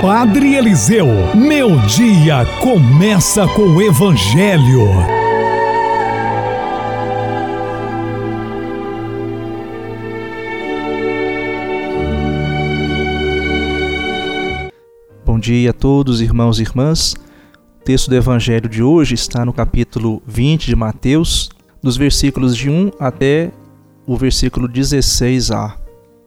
Padre Eliseu, meu dia começa com o Evangelho. Bom dia a todos, irmãos e irmãs. O texto do Evangelho de hoje está no capítulo 20 de Mateus, dos versículos de 1 até o versículo 16a.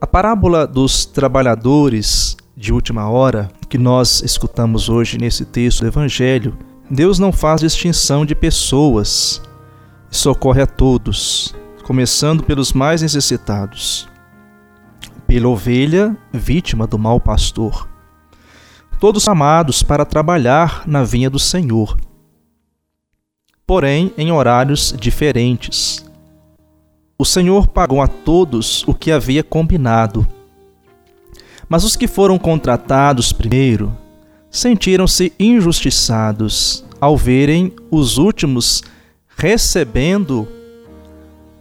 A parábola dos trabalhadores de última hora que nós escutamos hoje nesse texto do Evangelho, Deus não faz distinção de pessoas socorre a todos, começando pelos mais necessitados, pela ovelha vítima do mau pastor. Todos amados para trabalhar na vinha do Senhor, porém em horários diferentes. O Senhor pagou a todos o que havia combinado mas os que foram contratados primeiro sentiram-se injustiçados ao verem os últimos recebendo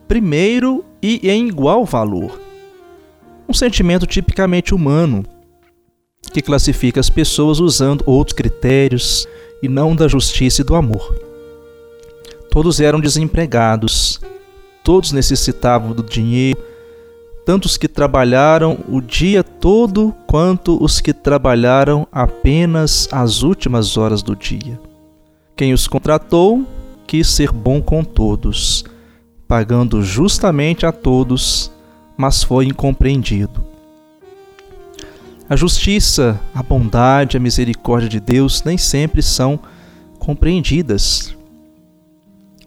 primeiro e em igual valor. Um sentimento tipicamente humano que classifica as pessoas usando outros critérios e não da justiça e do amor. Todos eram desempregados, todos necessitavam do dinheiro tanto os que trabalharam o dia todo quanto os que trabalharam apenas as últimas horas do dia. Quem os contratou quis ser bom com todos, pagando justamente a todos, mas foi incompreendido. A justiça, a bondade, a misericórdia de Deus nem sempre são compreendidas.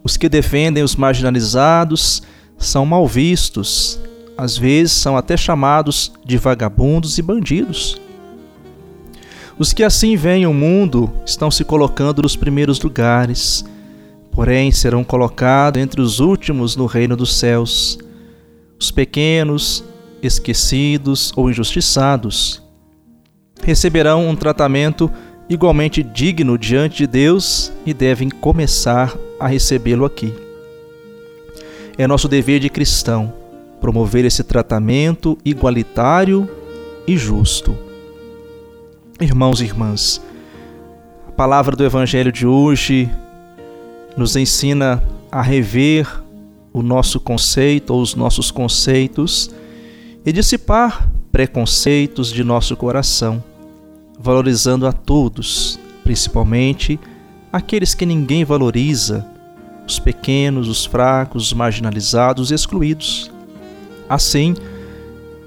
Os que defendem os marginalizados são mal vistos, às vezes são até chamados de vagabundos e bandidos. Os que assim veem o mundo estão se colocando nos primeiros lugares, porém serão colocados entre os últimos no reino dos céus. Os pequenos, esquecidos ou injustiçados receberão um tratamento igualmente digno diante de Deus e devem começar a recebê-lo aqui. É nosso dever de cristão promover esse tratamento igualitário e justo. Irmãos e irmãs, a palavra do Evangelho de hoje nos ensina a rever o nosso conceito ou os nossos conceitos e dissipar preconceitos de nosso coração, valorizando a todos, principalmente aqueles que ninguém valoriza, os pequenos, os fracos, os marginalizados e excluídos. Assim,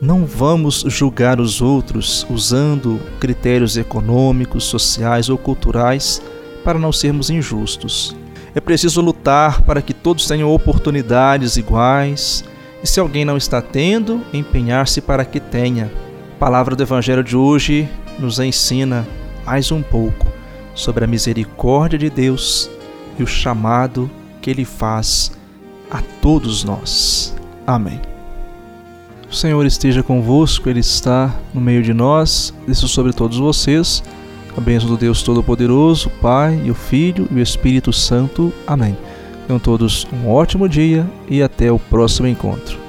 não vamos julgar os outros usando critérios econômicos, sociais ou culturais para não sermos injustos. É preciso lutar para que todos tenham oportunidades iguais e, se alguém não está tendo, empenhar-se para que tenha. A palavra do Evangelho de hoje nos ensina mais um pouco sobre a misericórdia de Deus e o chamado que Ele faz a todos nós. Amém. O Senhor esteja convosco, Ele está no meio de nós, desça sobre todos vocês. A bênção do Deus Todo-Poderoso, o Pai, e o Filho e o Espírito Santo. Amém. Tenham todos um ótimo dia e até o próximo encontro.